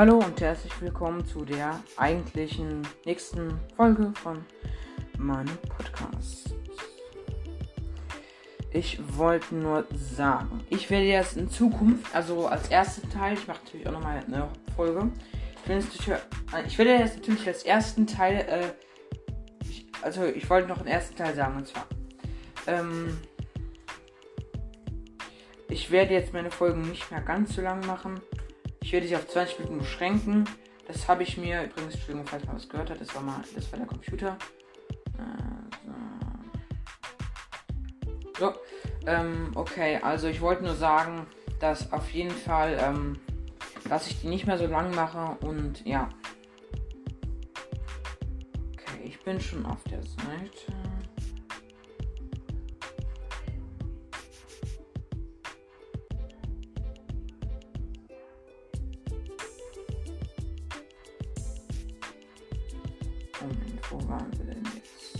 Hallo und herzlich willkommen zu der eigentlichen nächsten Folge von meinem Podcast. Ich wollte nur sagen, ich werde jetzt in Zukunft, also als ersten Teil, ich mache natürlich auch nochmal eine Folge. Jetzt, ich werde jetzt natürlich als ersten Teil, äh, ich, also ich wollte noch einen ersten Teil sagen und zwar, ähm, ich werde jetzt meine Folgen nicht mehr ganz so lang machen. Ich werde sie auf 20 Minuten beschränken. Das habe ich mir, übrigens, Entschuldigung, falls man was gehört hat, das war mal, das war der Computer. Äh, so. so. Ähm, okay, also ich wollte nur sagen, dass auf jeden Fall, ähm, dass ich die nicht mehr so lang mache und ja. Okay, ich bin schon auf der Seite. Wo waren wir denn jetzt?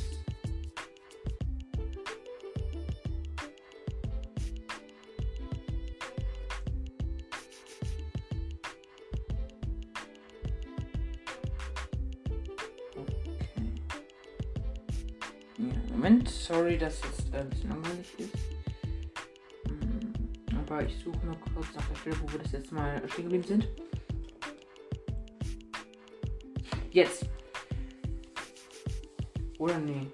Moment, sorry, dass es äh, ein bisschen langweilig ist. Hm, Aber ich suche nur kurz nach der Stelle, wo wir das jetzt mal stehen geblieben sind. Jetzt. Oder nee.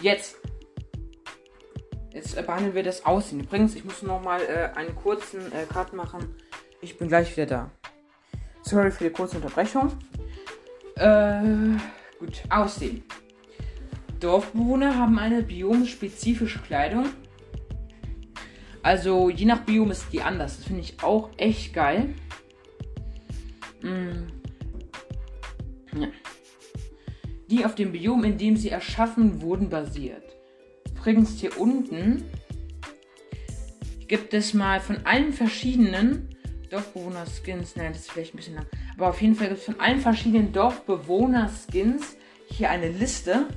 Jetzt. Jetzt äh, behandeln wir das Aussehen. Übrigens, ich muss noch mal äh, einen kurzen äh, Cut machen. Ich bin gleich wieder da. Sorry für die kurze Unterbrechung. Äh, gut, Aussehen. Dorfbewohner haben eine biomspezifische Kleidung. Also je nach Biom ist die anders. Das finde ich auch echt geil. Mm. Ja. Die auf dem Biom, in dem sie erschaffen wurden, basiert. Übrigens hier unten gibt es mal von allen verschiedenen Dorfbewohner-Skins, nein, das ist vielleicht ein bisschen lang, aber auf jeden Fall gibt es von allen verschiedenen Dorfbewohner-Skins hier eine Liste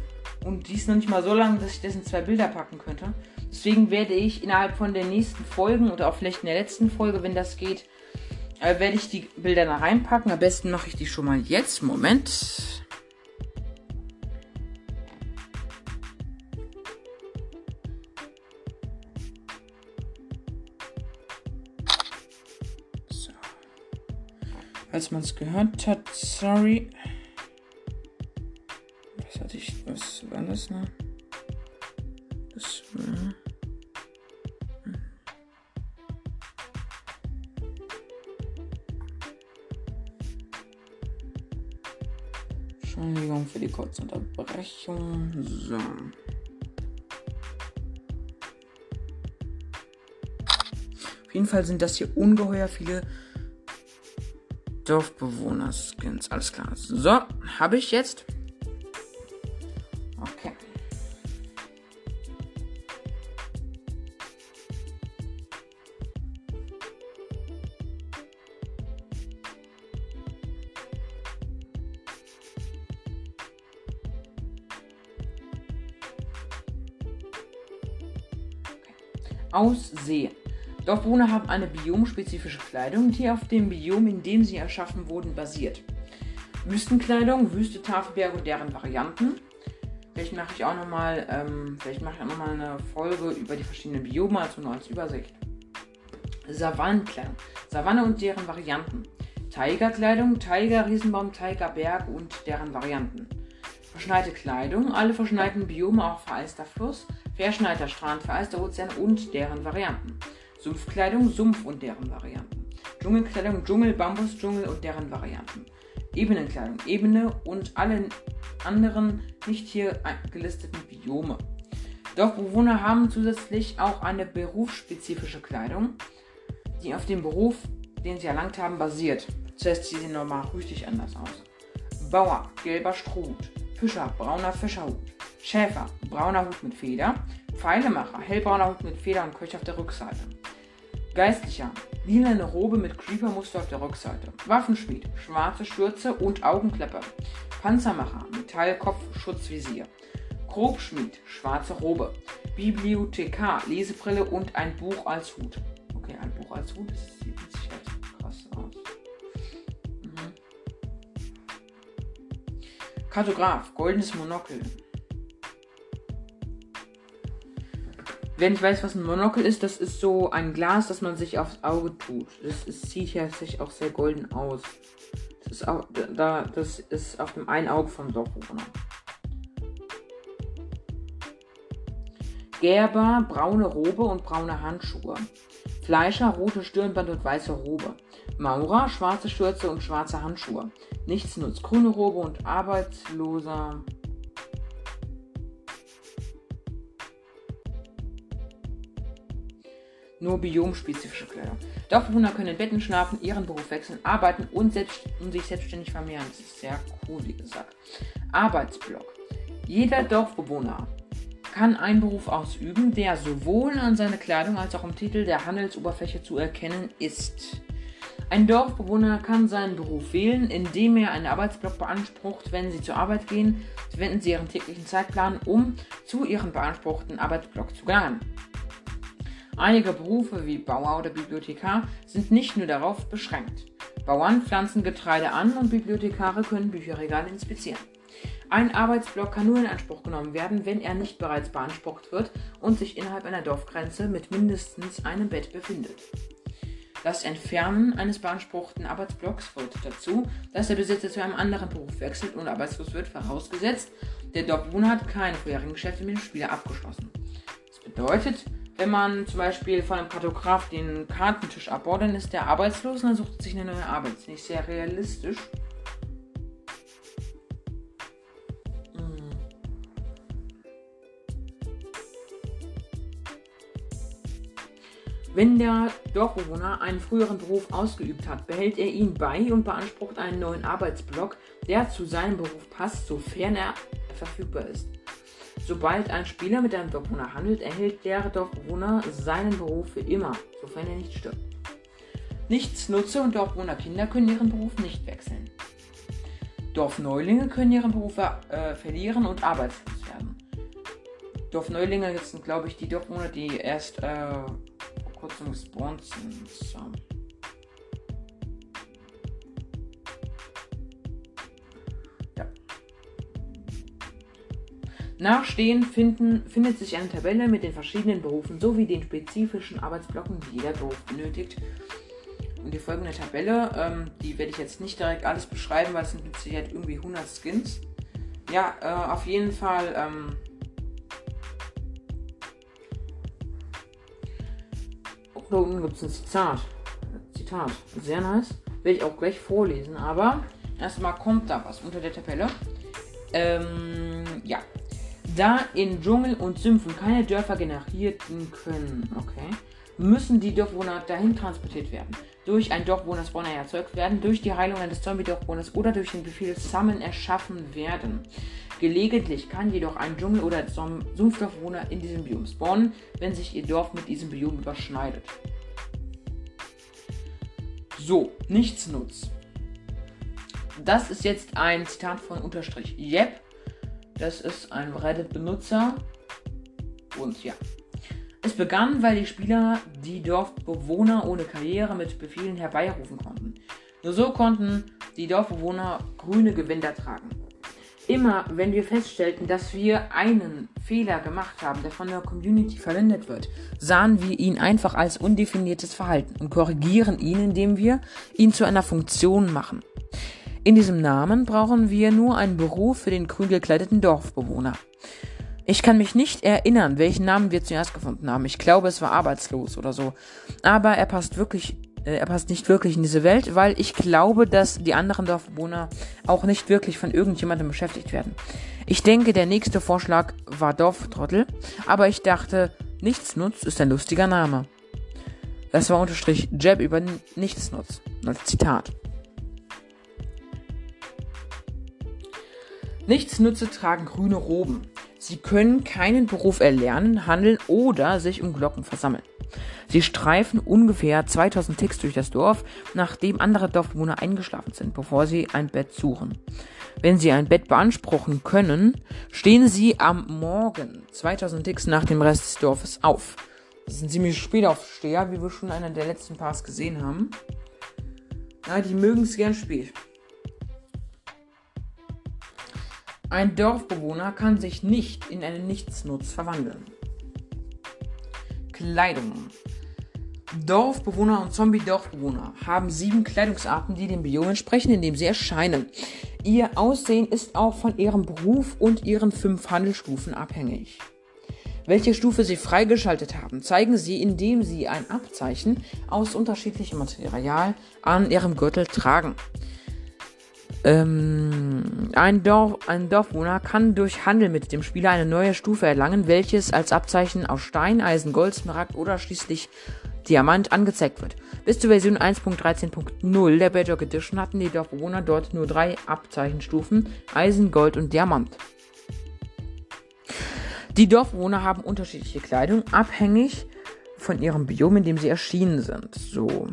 und die ist noch nicht mal so lang, dass ich das in zwei Bilder packen könnte. Deswegen werde ich innerhalb von den nächsten Folgen oder auch vielleicht in der letzten Folge, wenn das geht, äh, werde ich die Bilder da reinpacken. Am besten mache ich die schon mal jetzt. Moment. So. Als man es gehört hat, sorry. Was hatte ich, was war das noch? Entschuldigung für die kurze Unterbrechung. So. Auf jeden Fall sind das hier ungeheuer viele Dorfbewohner-Skins. Alles klar. So, habe ich jetzt. Aussehen. Dorfbewohner haben eine biomspezifische Kleidung, die auf dem Biom, in dem sie erschaffen wurden, basiert. Wüstenkleidung, Wüste, Tafelberge und deren Varianten. Vielleicht mache ich auch nochmal, ähm, vielleicht mache eine Folge über die verschiedenen Biome, also nur als Übersicht. Savannenkleidung, Savanne und deren Varianten. Tigerkleidung, Tiger, Riesenbaum, Tigerberg und deren Varianten. Verschneite Kleidung, alle verschneiten Biome, auch vereister Fluss, verschneiter Strand, vereister Ozean und deren Varianten. Sumpfkleidung, Sumpf und deren Varianten. Dschungelkleidung, Dschungel, Bambusdschungel und deren Varianten. Ebenenkleidung, Ebene und alle anderen nicht hier gelisteten Biome. Dorfbewohner haben zusätzlich auch eine berufsspezifische Kleidung, die auf dem Beruf, den sie erlangt haben, basiert. Zuerst sieht sie nochmal richtig anders aus. Bauer, gelber Strohhut. Fischer, brauner Fischerhut. Schäfer, brauner Hut mit Feder. Pfeilemacher, hellbrauner Hut mit Feder und Köcher auf der Rückseite. Geistlicher, lilane Robe mit Creeper-Muster auf der Rückseite. Waffenschmied, schwarze Schürze und Augenklappe. Panzermacher, Metallkopf, Schutzvisier. Grobschmied, schwarze Robe. Bibliothekar, Lesebrille und ein Buch als Hut. Okay, ein Buch als Hut, das Kartograf, goldenes Monokel. Wenn ich weiß, was ein Monokel ist, das ist so ein Glas, das man sich aufs Auge tut. Das ist, sieht ja sich auch sehr golden aus. Das ist, auch, da, das ist auf dem einen Auge vom Dorfbewohner. Gerber, braune Robe und braune Handschuhe. Fleischer, rote Stirnband und weiße Robe. Maurer, schwarze Schürze und schwarze Handschuhe. Nichts nutzt grüne Robe und arbeitsloser. Nur biomspezifische Kleidung. Dorfbewohner können in Betten schlafen, ihren Beruf wechseln, arbeiten und, selbst, und sich selbstständig vermehren. Das ist sehr cool, wie gesagt. Arbeitsblock. Jeder Dorfbewohner kann einen Beruf ausüben, der sowohl an seiner Kleidung als auch im Titel der Handelsoberfläche zu erkennen ist. Ein Dorfbewohner kann seinen Beruf wählen, indem er einen Arbeitsblock beansprucht, wenn sie zur Arbeit gehen, wenden sie ihren täglichen Zeitplan um, zu ihrem beanspruchten Arbeitsblock zu gelangen. Einige Berufe wie Bauer oder Bibliothekar sind nicht nur darauf beschränkt. Bauern pflanzen Getreide an und Bibliothekare können Bücherregale inspizieren. Ein Arbeitsblock kann nur in Anspruch genommen werden, wenn er nicht bereits beansprucht wird und sich innerhalb einer Dorfgrenze mit mindestens einem Bett befindet. Das Entfernen eines beanspruchten Arbeitsblocks führt dazu, dass der Besitzer zu einem anderen Beruf wechselt und arbeitslos wird, vorausgesetzt, der Dorfbewohner hat keine vorherigen Geschäfte mit dem Spieler abgeschlossen. Das bedeutet, wenn man zum Beispiel von einem Kartograf den Kartentisch abbaut, dann ist der arbeitslos und dann sucht sich eine neue Arbeit. Das ist nicht sehr realistisch. Wenn der Dorfbewohner einen früheren Beruf ausgeübt hat, behält er ihn bei und beansprucht einen neuen Arbeitsblock, der zu seinem Beruf passt, sofern er verfügbar ist. Sobald ein Spieler mit einem Dorfbewohner handelt, erhält der Dorfbewohner seinen Beruf für immer, sofern er nicht stirbt. Nichtsnutze und Dorfbewohnerkinder können ihren Beruf nicht wechseln. Dorfneulinge können ihren Beruf äh, verlieren und arbeitslos werden. Dorfneulinge sind, glaube ich, die Dorfbewohner, die erst äh, gespawnt sind. So. Ja. Nachstehen finden, findet sich eine Tabelle mit den verschiedenen Berufen sowie den spezifischen Arbeitsblocken, die jeder Beruf benötigt. Und die folgende Tabelle, ähm, die werde ich jetzt nicht direkt alles beschreiben, weil es sind mit Sicherheit irgendwie 100 Skins. Ja, äh, auf jeden Fall ähm, da unten gibt es ein Zitat. Zitat. Sehr nice. Werde ich auch gleich vorlesen, aber erstmal kommt da was unter der Tabelle. Ähm, ja. Da in Dschungel und Sümpfen keine Dörfer generierten können, okay, müssen die Dorfbewohner dahin transportiert werden. Durch ein Dorfbewohner-Spawner erzeugt werden, durch die Heilung eines Zombie-Dorfbewohners oder durch den Befehl Summon erschaffen werden. Gelegentlich kann jedoch ein Dschungel- oder Sumpfdorfbewohner in diesem Biom spawnen, wenn sich ihr Dorf mit diesem Biom überschneidet. So, nichts nutzt. Das ist jetzt ein Zitat von Unterstrich Yep. Das ist ein Reddit-Benutzer. Und ja. Es begann, weil die Spieler die Dorfbewohner ohne Karriere mit Befehlen herbeirufen konnten. Nur so konnten die Dorfbewohner grüne Gewänder tragen. Immer wenn wir feststellten, dass wir einen Fehler gemacht haben, der von der Community verwendet wird, sahen wir ihn einfach als undefiniertes Verhalten und korrigieren ihn, indem wir ihn zu einer Funktion machen. In diesem Namen brauchen wir nur einen Beruf für den grün gekleideten Dorfbewohner. Ich kann mich nicht erinnern, welchen Namen wir zuerst gefunden haben. Ich glaube, es war arbeitslos oder so. Aber er passt wirklich äh, er passt nicht wirklich in diese Welt, weil ich glaube, dass die anderen Dorfbewohner auch nicht wirklich von irgendjemandem beschäftigt werden. Ich denke, der nächste Vorschlag war Dorftrottel, aber ich dachte, Nichtsnutz ist ein lustiger Name. Das war unterstrich Jab über Nichtsnutz. Als Zitat. Nichtsnutze tragen grüne Roben. Sie können keinen Beruf erlernen, handeln oder sich um Glocken versammeln. Sie streifen ungefähr 2000 Ticks durch das Dorf, nachdem andere Dorfbewohner eingeschlafen sind, bevor sie ein Bett suchen. Wenn sie ein Bett beanspruchen können, stehen sie am Morgen 2000 Ticks nach dem Rest des Dorfes auf. Das sind ziemlich spät Aufsteher, wie wir schon in einer der letzten Parts gesehen haben. Ja, die mögen es gern spät. Ein Dorfbewohner kann sich nicht in einen Nichtsnutz verwandeln. Kleidung. Dorfbewohner und Zombie-Dorfbewohner haben sieben Kleidungsarten, die dem Biom entsprechen, in dem sie erscheinen. Ihr Aussehen ist auch von ihrem Beruf und ihren fünf Handelsstufen abhängig. Welche Stufe sie freigeschaltet haben, zeigen sie, indem sie ein Abzeichen aus unterschiedlichem Material an ihrem Gürtel tragen. Ähm, ein, Dorf, ein Dorfbewohner kann durch Handel mit dem Spieler eine neue Stufe erlangen, welches als Abzeichen aus Stein, Eisen, Gold, Smaragd oder schließlich Diamant angezeigt wird. Bis zur Version 1.13.0 der Bedrock Edition hatten die Dorfbewohner dort nur drei Abzeichenstufen: Eisen, Gold und Diamant. Die Dorfbewohner haben unterschiedliche Kleidung, abhängig von ihrem Biom, in dem sie erschienen sind. So.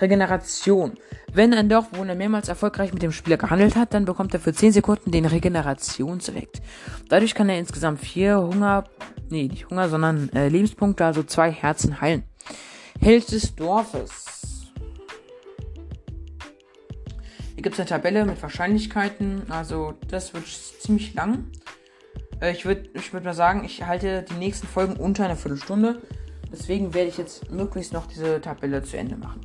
Regeneration. Wenn ein Dorfbewohner mehrmals erfolgreich mit dem Spieler gehandelt hat, dann bekommt er für 10 Sekunden den Regenerationseffekt. Dadurch kann er insgesamt 4 Hunger, nee, nicht Hunger, sondern äh, Lebenspunkte, also 2 Herzen heilen. Held des Dorfes. Hier gibt es eine Tabelle mit Wahrscheinlichkeiten, also das wird ziemlich lang. Äh, ich würde ich würd mal sagen, ich halte die nächsten Folgen unter einer Viertelstunde. Deswegen werde ich jetzt möglichst noch diese Tabelle zu Ende machen.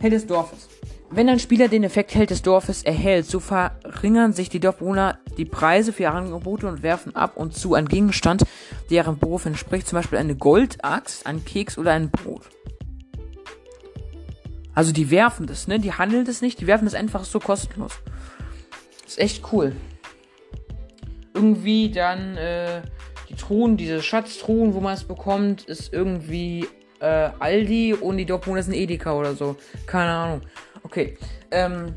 Held des Dorfes. Wenn ein Spieler den Effekt Held des Dorfes erhält, so verringern sich die Dorfbewohner die Preise für ihre Angebote und werfen ab und zu einen Gegenstand, der ihrem Beruf entspricht, zum Beispiel eine Goldaxt, einen Keks oder ein Brot. Also die werfen das, ne? Die handeln das nicht, die werfen das einfach so kostenlos. ist echt cool. Irgendwie dann äh, die Truhen, diese Schatztruhen, wo man es bekommt, ist irgendwie äh, Aldi und die Dortmunder sind Edeka oder so. Keine Ahnung. Okay. Ähm,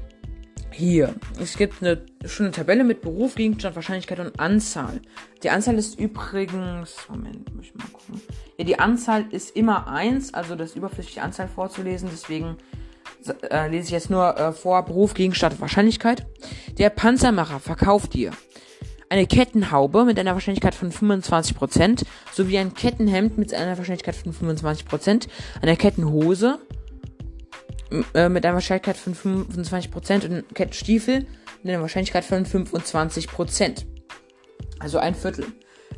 hier. Es gibt eine schöne Tabelle mit Beruf, Gegenstand, Wahrscheinlichkeit und Anzahl. Die Anzahl ist übrigens. Moment, muss ich mal gucken. Ja, die Anzahl ist immer 1, also das ist überflüssig, die Anzahl vorzulesen. Deswegen äh, lese ich jetzt nur äh, vor Beruf, Gegenstand, Wahrscheinlichkeit. Der Panzermacher verkauft dir eine Kettenhaube mit einer Wahrscheinlichkeit von 25% sowie ein Kettenhemd mit einer Wahrscheinlichkeit von 25%, eine Kettenhose äh, mit einer Wahrscheinlichkeit von 25% und Kettenstiefel mit einer Wahrscheinlichkeit von 25%. Also ein Viertel.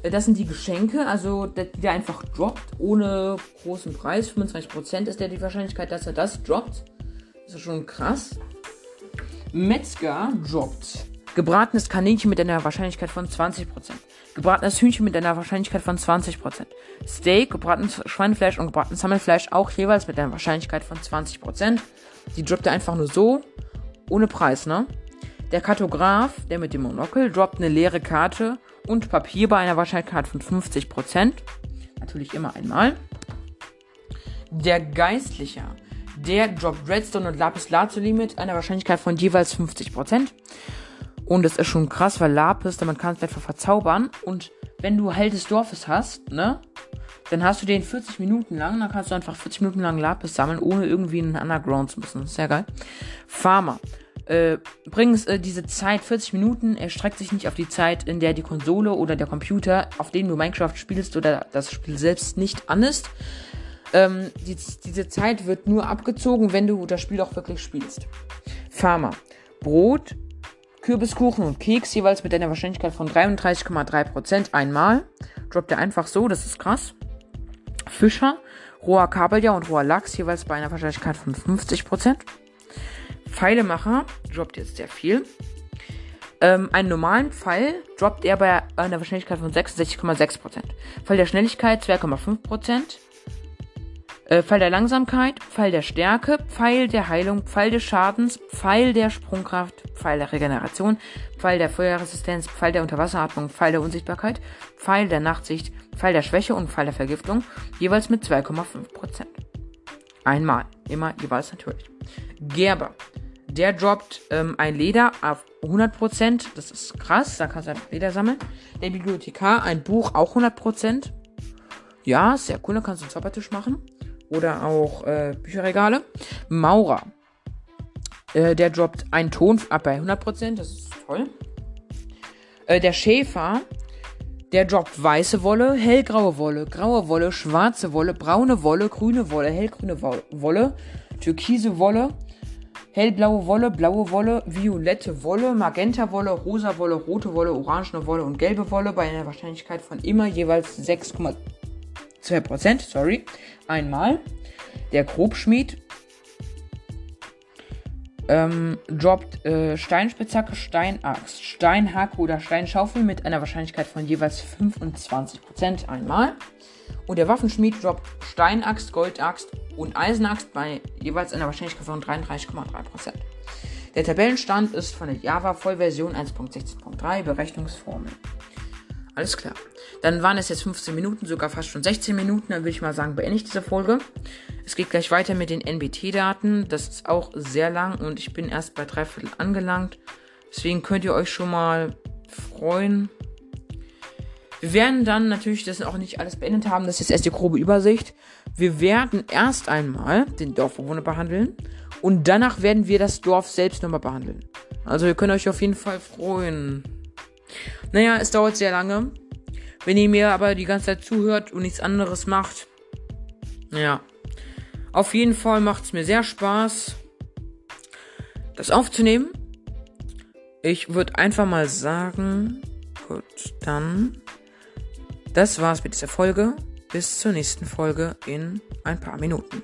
Äh, das sind die Geschenke, also der, der einfach droppt ohne großen Preis. 25% ist der die Wahrscheinlichkeit, dass er das droppt. Das ist schon krass. Metzger droppt Gebratenes Kaninchen mit einer Wahrscheinlichkeit von 20%. Gebratenes Hühnchen mit einer Wahrscheinlichkeit von 20%. Steak, gebratenes Schweinefleisch und gebratenes Hammelfleisch auch jeweils mit einer Wahrscheinlichkeit von 20%. Die droppt er einfach nur so, ohne Preis, ne? Der Kartograf, der mit dem Monokel, droppt eine leere Karte und Papier bei einer Wahrscheinlichkeit von 50%. Natürlich immer einmal. Der Geistliche, der droppt Redstone und Lapis Lazuli mit einer Wahrscheinlichkeit von jeweils 50%. Und es ist schon krass, weil Lapis, man kann es einfach verzaubern. Und wenn du Held des Dorfes hast, ne? Dann hast du den 40 Minuten lang, dann kannst du einfach 40 Minuten lang Lapis sammeln, ohne irgendwie in den Underground zu müssen. Sehr geil. Farmer. Äh, übrigens, äh, diese Zeit, 40 Minuten, erstreckt sich nicht auf die Zeit, in der die Konsole oder der Computer, auf dem du Minecraft spielst oder das Spiel selbst nicht an ist. Ähm, die, diese Zeit wird nur abgezogen, wenn du das Spiel auch wirklich spielst. Farmer. Brot, Kürbiskuchen und Keks jeweils mit einer Wahrscheinlichkeit von 33,3% einmal. Droppt er einfach so, das ist krass. Fischer, roher Kabeljau und roher Lachs jeweils bei einer Wahrscheinlichkeit von 50%. Pfeilemacher droppt jetzt sehr viel. Ähm, einen normalen Pfeil droppt er bei einer Wahrscheinlichkeit von 66,6%. Pfeil der Schnelligkeit 2,5%. Äh, Pfeil der Langsamkeit, Pfeil der Stärke, Pfeil der Heilung, Pfeil des Schadens, Pfeil der Sprungkraft, Pfeil der Regeneration, Pfeil der Feuerresistenz, Pfeil der Unterwasseratmung, Pfeil der Unsichtbarkeit, Pfeil der Nachtsicht, Pfeil der Schwäche und Pfeil der Vergiftung, jeweils mit 2,5%. Einmal, immer jeweils natürlich. Gerber, der droppt ähm, ein Leder auf 100%, das ist krass, da kannst du einfach Leder sammeln. Der Bibliothekar, ein Buch, auch 100%. Ja, sehr cool, da kannst du einen Zaubertisch machen oder auch äh, Bücherregale. Maurer. Äh, der droppt einen Ton ab bei 100%, das ist toll. Äh, der Schäfer, der droppt weiße Wolle, hellgraue Wolle, graue Wolle, schwarze Wolle, braune Wolle, grüne Wolle, hellgrüne Wolle, türkise Wolle, hellblaue Wolle, blaue Wolle, violette Wolle, magenta Wolle, rosa Wolle, rote Wolle, orangene Wolle und gelbe Wolle bei einer Wahrscheinlichkeit von immer jeweils 6,2%, sorry, einmal. Der Grobschmied ähm, droppt äh, Steinspitzhacke, Steinaxt, Steinhacke oder Steinschaufel mit einer Wahrscheinlichkeit von jeweils 25% einmal. Und der Waffenschmied droppt Steinaxt, Goldaxt und Eisenaxt bei jeweils einer Wahrscheinlichkeit von 33,3%. Der Tabellenstand ist von der Java Vollversion 1.16.3 Berechnungsformel. Alles klar. Dann waren es jetzt 15 Minuten, sogar fast schon 16 Minuten. Dann würde ich mal sagen, beende ich diese Folge. Es geht gleich weiter mit den NBT-Daten. Das ist auch sehr lang und ich bin erst bei drei Viertel angelangt. Deswegen könnt ihr euch schon mal freuen. Wir werden dann natürlich das auch nicht alles beendet haben. Das ist erst die grobe Übersicht. Wir werden erst einmal den Dorfbewohner behandeln und danach werden wir das Dorf selbst nochmal behandeln. Also ihr könnt euch auf jeden Fall freuen. Naja, es dauert sehr lange. Wenn ihr mir aber die ganze Zeit zuhört und nichts anderes macht, ja. Auf jeden Fall macht es mir sehr Spaß, das aufzunehmen. Ich würde einfach mal sagen, gut, dann, das war's mit dieser Folge. Bis zur nächsten Folge in ein paar Minuten.